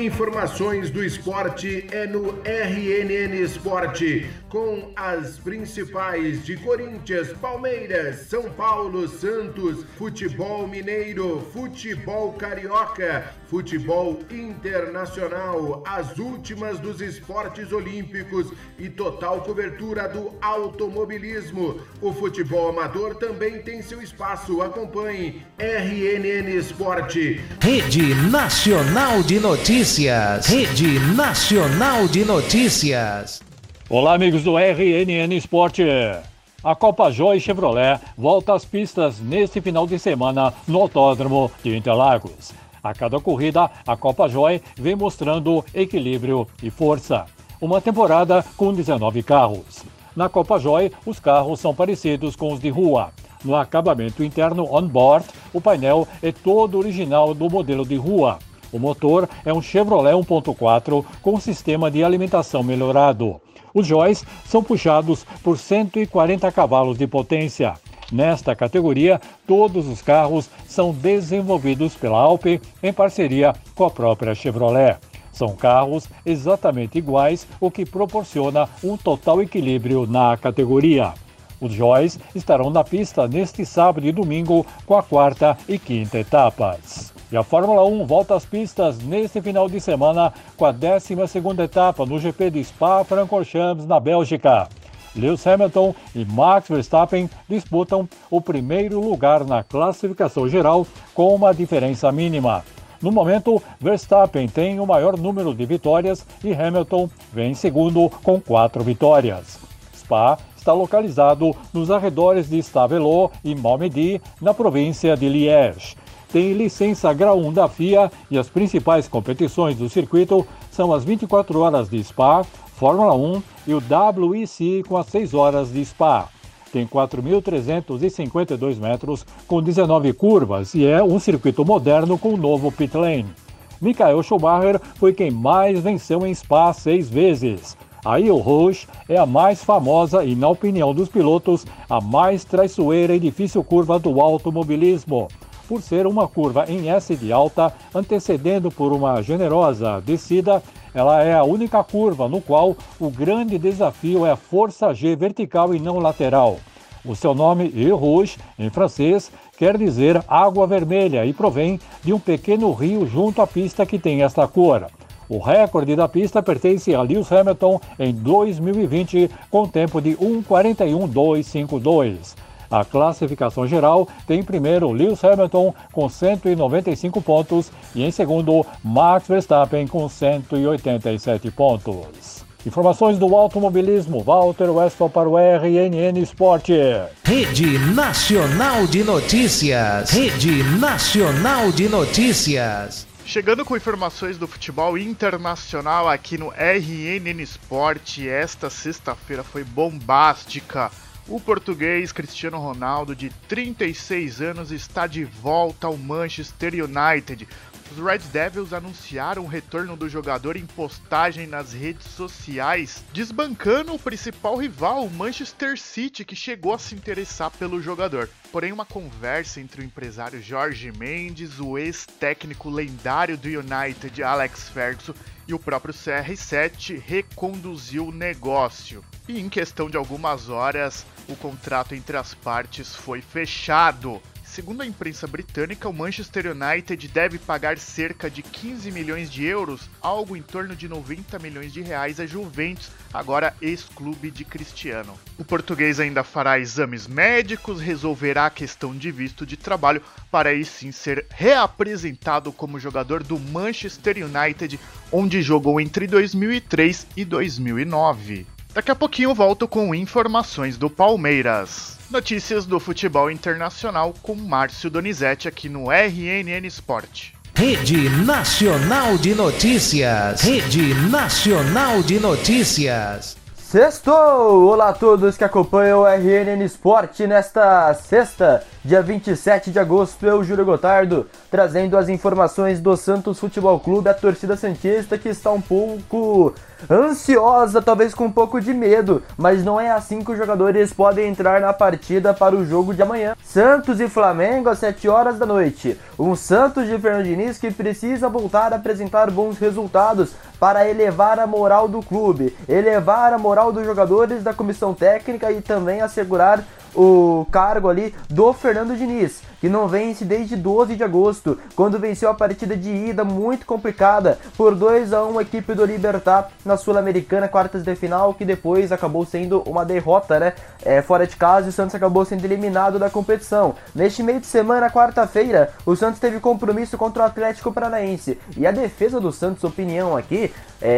Informações do esporte é no RNN Esporte, com as principais de Corinthians, Palmeiras, São Paulo, Santos, futebol mineiro, futebol carioca, futebol internacional, as últimas dos esportes olímpicos e total cobertura do automobilismo. O futebol amador também tem seu espaço. Acompanhe RNN Esporte. Rede Nacional de Notícias. Rede Nacional de Notícias. Olá, amigos do RNN Esporte. A Copa Joy Chevrolet volta às pistas neste final de semana no Autódromo de Interlagos. A cada corrida, a Copa Joy vem mostrando equilíbrio e força. Uma temporada com 19 carros. Na Copa Joy, os carros são parecidos com os de rua. No acabamento interno on-board, o painel é todo original do modelo de rua. O motor é um Chevrolet 1.4 com sistema de alimentação melhorado. Os Joys são puxados por 140 cavalos de potência. Nesta categoria, todos os carros são desenvolvidos pela Alpe em parceria com a própria Chevrolet. São carros exatamente iguais, o que proporciona um total equilíbrio na categoria. Os Joys estarão na pista neste sábado e domingo com a quarta e quinta etapas. E a Fórmula 1 volta às pistas neste final de semana com a 12 etapa no GP de Spa-Francorchamps, na Bélgica. Lewis Hamilton e Max Verstappen disputam o primeiro lugar na classificação geral com uma diferença mínima. No momento, Verstappen tem o maior número de vitórias e Hamilton vem em segundo com quatro vitórias. Spa está localizado nos arredores de Stavelot e Malmedy, na província de Liège. Tem licença grau 1 da FIA e as principais competições do circuito são as 24 horas de Spa, Fórmula 1 e o WEC com as 6 horas de Spa. Tem 4.352 metros com 19 curvas e é um circuito moderno com um novo pit lane. Michael Schumacher foi quem mais venceu em Spa seis vezes. A Il Rouge é a mais famosa e, na opinião dos pilotos, a mais traiçoeira e difícil curva do automobilismo. Por ser uma curva em S de alta, antecedendo por uma generosa descida, ela é a única curva no qual o grande desafio é a força G vertical e não lateral. O seu nome, Il Rouge, em francês, quer dizer água vermelha e provém de um pequeno rio junto à pista que tem esta cor. O recorde da pista pertence a Lewis Hamilton em 2020, com tempo de 1:41.252. A classificação geral tem em primeiro Lewis Hamilton com 195 pontos e em segundo Max Verstappen com 187 pontos. Informações do automobilismo, Walter Westphal para o RNN Esporte. Rede Nacional de Notícias. Rede Nacional de Notícias. Chegando com informações do futebol internacional aqui no RNN Esporte, esta sexta-feira foi bombástica. O português Cristiano Ronaldo, de 36 anos, está de volta ao Manchester United. Os Red Devils anunciaram o retorno do jogador em postagem nas redes sociais, desbancando o principal rival, o Manchester City, que chegou a se interessar pelo jogador. Porém, uma conversa entre o empresário Jorge Mendes, o ex-técnico lendário do United, Alex Ferguson, e o próprio CR7 reconduziu o negócio. E em questão de algumas horas, o contrato entre as partes foi fechado. Segundo a imprensa britânica, o Manchester United deve pagar cerca de 15 milhões de euros, algo em torno de 90 milhões de reais a Juventus, agora ex-clube de Cristiano. O português ainda fará exames médicos, resolverá a questão de visto de trabalho para aí sim ser reapresentado como jogador do Manchester United, onde jogou entre 2003 e 2009. Daqui a pouquinho volto com informações do Palmeiras. Notícias do futebol internacional com Márcio Donizete aqui no RNN Sport. Rede Nacional de Notícias. Rede Nacional de Notícias. Sextou! Olá a todos que acompanham o RNN Sport nesta sexta, dia 27 de agosto. Eu, Júlio Gotardo, trazendo as informações do Santos Futebol Clube, a torcida Santista que está um pouco ansiosa, talvez com um pouco de medo, mas não é assim que os jogadores podem entrar na partida para o jogo de amanhã. Santos e Flamengo às 7 horas da noite. Um Santos de Fernando Diniz que precisa voltar a apresentar bons resultados para elevar a moral do clube, elevar a moral dos jogadores da comissão técnica e também assegurar o cargo ali do Fernando Diniz, que não vence desde 12 de agosto, quando venceu a partida de ida muito complicada por 2 a 1 a equipe do Libertar na Sul-Americana, quartas de final, que depois acabou sendo uma derrota, né? É, fora de casa o Santos acabou sendo eliminado da competição. Neste meio de semana, quarta-feira, o Santos teve compromisso contra o Atlético Paranaense e a defesa do Santos, opinião aqui,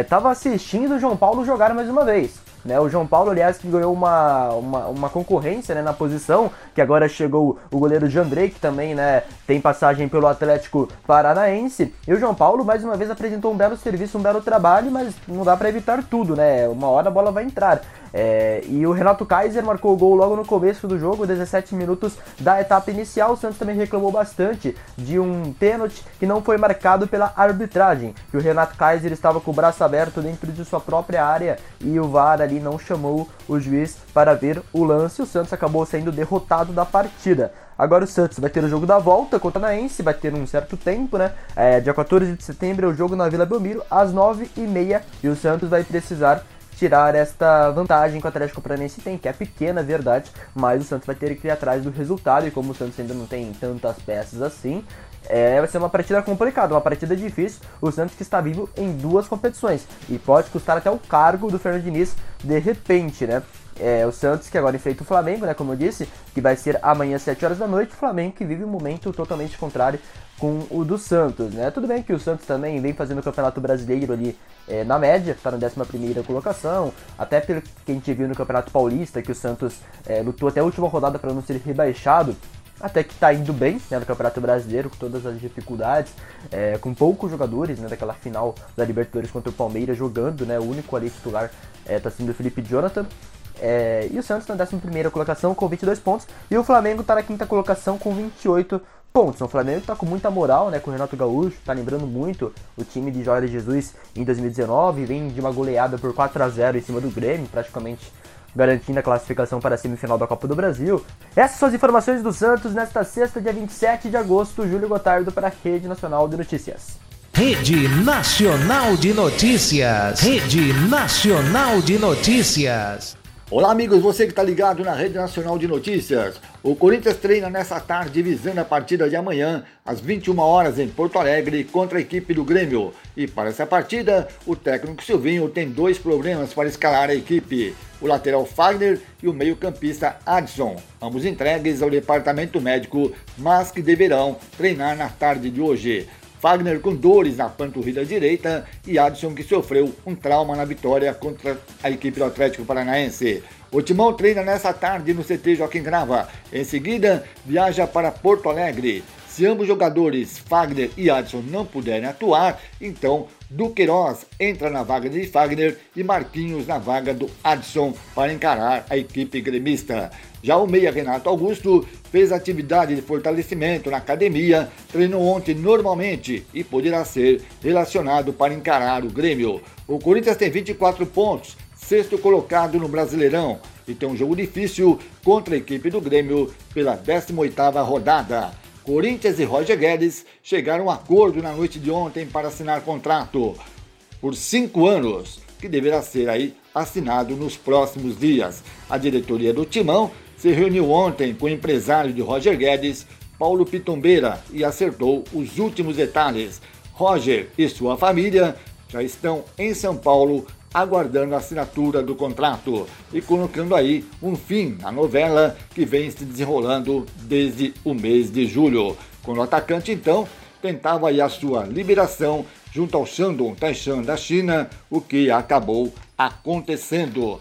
estava é, assistindo o João Paulo jogar mais uma vez. Né? O João Paulo, aliás, que ganhou uma, uma, uma concorrência né, na posição, que agora chegou o goleiro Jandrei, que também né, tem passagem pelo Atlético Paranaense. E o João Paulo, mais uma vez, apresentou um belo serviço, um belo trabalho, mas não dá para evitar tudo, né? Uma hora a bola vai entrar. É, e o Renato Kaiser marcou o gol logo no começo do jogo, 17 minutos da etapa inicial. O Santos também reclamou bastante de um pênalti que não foi marcado pela arbitragem. Que o Renato Kaiser estava com o braço aberto dentro de sua própria área e o VAR ali não chamou o juiz para ver o lance. O Santos acabou sendo derrotado da partida. Agora o Santos vai ter o jogo da volta contra o Naense, vai ter um certo tempo, né? É, dia 14 de setembro é o jogo na Vila Belmiro, às 9h30. E o Santos vai precisar tirar esta vantagem que o Atlético Paranaense tem, que é pequena, verdade, mas o Santos vai ter que ir atrás do resultado, e como o Santos ainda não tem tantas peças assim, é, vai ser uma partida complicada, uma partida difícil. O Santos que está vivo em duas competições e pode custar até o cargo do Fernando Diniz de repente, né? É, o Santos que agora enfrenta o Flamengo, né? Como eu disse, que vai ser amanhã às 7 horas da noite. O Flamengo que vive um momento totalmente contrário com o do Santos, né? Tudo bem que o Santos também vem fazendo o Campeonato Brasileiro ali é, na média, está na 11 colocação, até pelo que a gente viu no Campeonato Paulista, que o Santos é, lutou até a última rodada para não ser rebaixado, até que está indo bem né, no Campeonato Brasileiro, com todas as dificuldades, é, com poucos jogadores, né, daquela final da Libertadores contra o Palmeiras jogando, né, o único ali titular está sendo o Felipe Jonathan, é, e o Santos na 11 colocação com 22 pontos. E o Flamengo está na quinta colocação com 28 pontos. O Flamengo está com muita moral, né? Com o Renato Gaúcho, está lembrando muito o time de Jorge Jesus em 2019. Vem de uma goleada por 4 a 0 em cima do Grêmio, praticamente garantindo a classificação para a semifinal da Copa do Brasil. Essas são as informações do Santos nesta sexta, dia 27 de agosto. Júlio Gotardo para a Rede Nacional de Notícias. Rede Nacional de Notícias. Rede Nacional de Notícias. Olá, amigos, você que está ligado na Rede Nacional de Notícias. O Corinthians treina nessa tarde visando a partida de amanhã, às 21 horas em Porto Alegre, contra a equipe do Grêmio. E para essa partida, o técnico Silvinho tem dois problemas para escalar a equipe: o lateral Fagner e o meio-campista Adson, ambos entregues ao departamento médico, mas que deverão treinar na tarde de hoje. Fagner com dores na panturrilha direita e Adson que sofreu um trauma na vitória contra a equipe do Atlético Paranaense. O Timão treina nessa tarde no CT Joaquim Grava. Em seguida, viaja para Porto Alegre. Se ambos jogadores, Fagner e Adson, não puderem atuar, então Duqueiroz entra na vaga de Fagner e Marquinhos na vaga do Adson para encarar a equipe gremista. Já o meia Renato Augusto fez atividade de fortalecimento na academia, treinou ontem normalmente e poderá ser relacionado para encarar o Grêmio. O Corinthians tem 24 pontos, sexto colocado no Brasileirão e tem um jogo difícil contra a equipe do Grêmio pela 18ª rodada. Corinthians e Roger Guedes chegaram a acordo na noite de ontem para assinar contrato por cinco anos, que deverá ser aí assinado nos próximos dias. A diretoria do Timão se reuniu ontem com o empresário de Roger Guedes, Paulo Pitombeira, e acertou os últimos detalhes. Roger e sua família já estão em São Paulo aguardando a assinatura do contrato e colocando aí um fim à novela que vem se desenrolando desde o mês de julho. Quando o atacante então tentava aí a sua liberação junto ao Shandong Taishan da China, o que acabou acontecendo.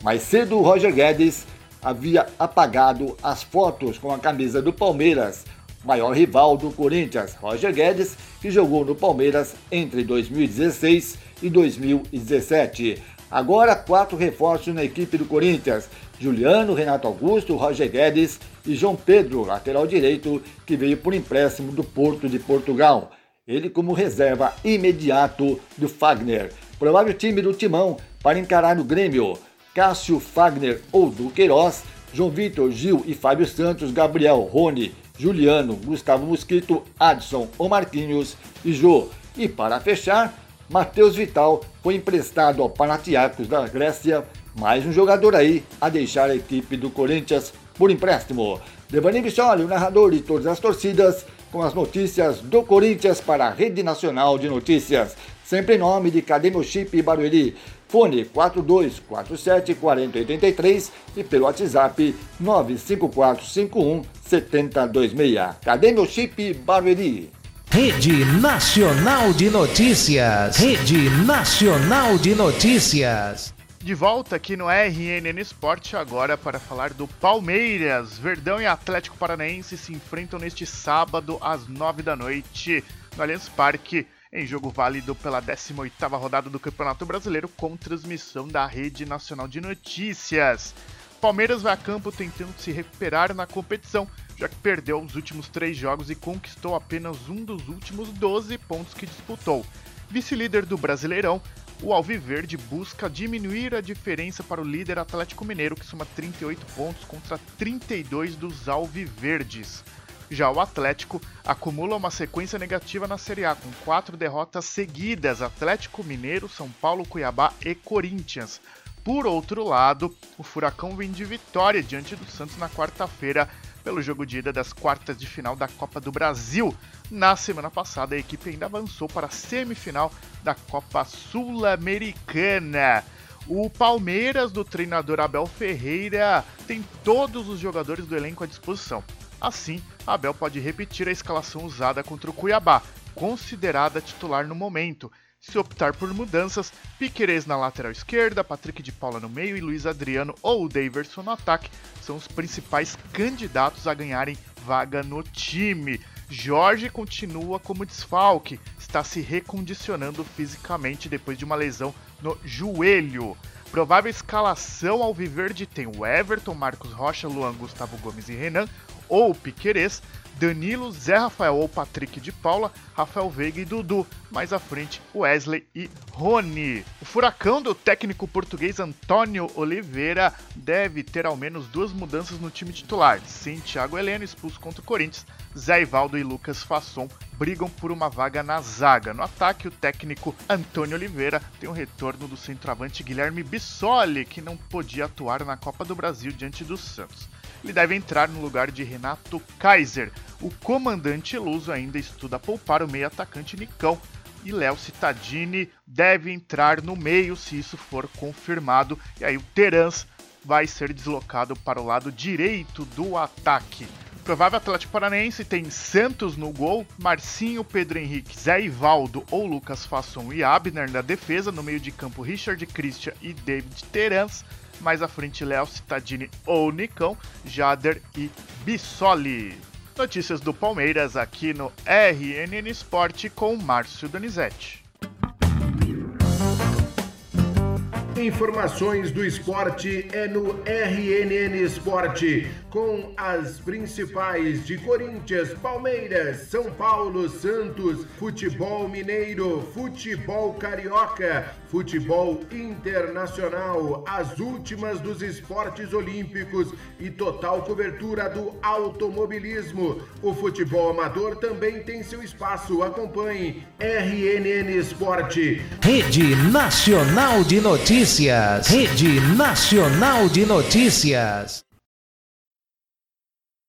Mais cedo, Roger Guedes havia apagado as fotos com a camisa do Palmeiras, maior rival do Corinthians, Roger Guedes, que jogou no Palmeiras entre 2016 e 2017. Agora, quatro reforços na equipe do Corinthians: Juliano, Renato Augusto, Roger Guedes e João Pedro, lateral direito, que veio por empréstimo do Porto de Portugal. Ele como reserva imediato do Fagner. Provável time do Timão para encarar o Grêmio. Cássio Fagner ou Duqueiroz, João Vitor, Gil e Fábio Santos, Gabriel, Rony, Juliano, Gustavo Mosquito, Adson ou Marquinhos e Jô. E para fechar, Matheus Vital foi emprestado ao Panathinaikos da Grécia, mais um jogador aí a deixar a equipe do Corinthians por empréstimo. Devani Bissoli, o narrador de todas as torcidas, com as notícias do Corinthians para a Rede Nacional de Notícias. Sempre em nome de Cadê Chip Barueri. Fone 4247 4083 e pelo WhatsApp 95451 7026. Cadê meu chip Barueri? Rede Nacional de Notícias. Rede Nacional de Notícias. De volta aqui no RNN Esporte agora para falar do Palmeiras. Verdão e Atlético Paranaense se enfrentam neste sábado às 9 da noite no Allianz Parque em jogo válido pela 18ª rodada do Campeonato Brasileiro com transmissão da Rede Nacional de Notícias. Palmeiras vai a campo tentando se recuperar na competição, já que perdeu os últimos três jogos e conquistou apenas um dos últimos 12 pontos que disputou. Vice-líder do Brasileirão, o Alviverde busca diminuir a diferença para o líder Atlético Mineiro, que soma 38 pontos contra 32 dos Alviverdes. Já o Atlético acumula uma sequência negativa na Série A, com quatro derrotas seguidas: Atlético Mineiro, São Paulo, Cuiabá e Corinthians. Por outro lado, o Furacão vem de vitória diante do Santos na quarta-feira pelo jogo de ida das quartas de final da Copa do Brasil. Na semana passada, a equipe ainda avançou para a semifinal da Copa Sul-Americana. O Palmeiras do treinador Abel Ferreira tem todos os jogadores do elenco à disposição. Assim, Abel pode repetir a escalação usada contra o Cuiabá, considerada titular no momento. Se optar por mudanças, Piquerez na lateral esquerda, Patrick de Paula no meio e Luiz Adriano ou Daverson no ataque são os principais candidatos a ganharem vaga no time. Jorge continua como desfalque, está se recondicionando fisicamente depois de uma lesão no joelho. Provável escalação ao viver de tem o Everton, Marcos Rocha, Luan, Gustavo Gomes e Renan, ou Piquerez, Danilo, Zé Rafael ou Patrick de Paula, Rafael Veiga e Dudu. Mais à frente, Wesley e Rony. O furacão do técnico português Antônio Oliveira deve ter ao menos duas mudanças no time titular. Sem Thiago Heleno expulso contra o Corinthians, Zé Ivaldo e Lucas Fasson brigam por uma vaga na zaga. No ataque, o técnico Antônio Oliveira tem o retorno do centroavante Guilherme Bissoli, que não podia atuar na Copa do Brasil diante do Santos ele deve entrar no lugar de Renato Kaiser. O comandante Luso ainda estuda poupar o meio atacante Nicão e Léo Cittadini deve entrar no meio se isso for confirmado. E aí o Terans vai ser deslocado para o lado direito do ataque. Provável Atlético Paranaense tem Santos no gol, Marcinho, Pedro Henrique, Zé Ivaldo ou Lucas Fasson e Abner na defesa, no meio de campo Richard Christian e David Terans mais à frente Léo Cittadini ou Nicão, Jader e Bissoli. Notícias do Palmeiras aqui no RNN Esporte com Márcio Donizete. Informações do esporte é no RNN Esporte, com as principais de Corinthians, Palmeiras, São Paulo, Santos, futebol mineiro, futebol carioca, futebol internacional, as últimas dos esportes olímpicos e total cobertura do automobilismo. O futebol amador também tem seu espaço. Acompanhe RNN Esporte. Rede Nacional de Notícias. Rede Nacional de Notícias.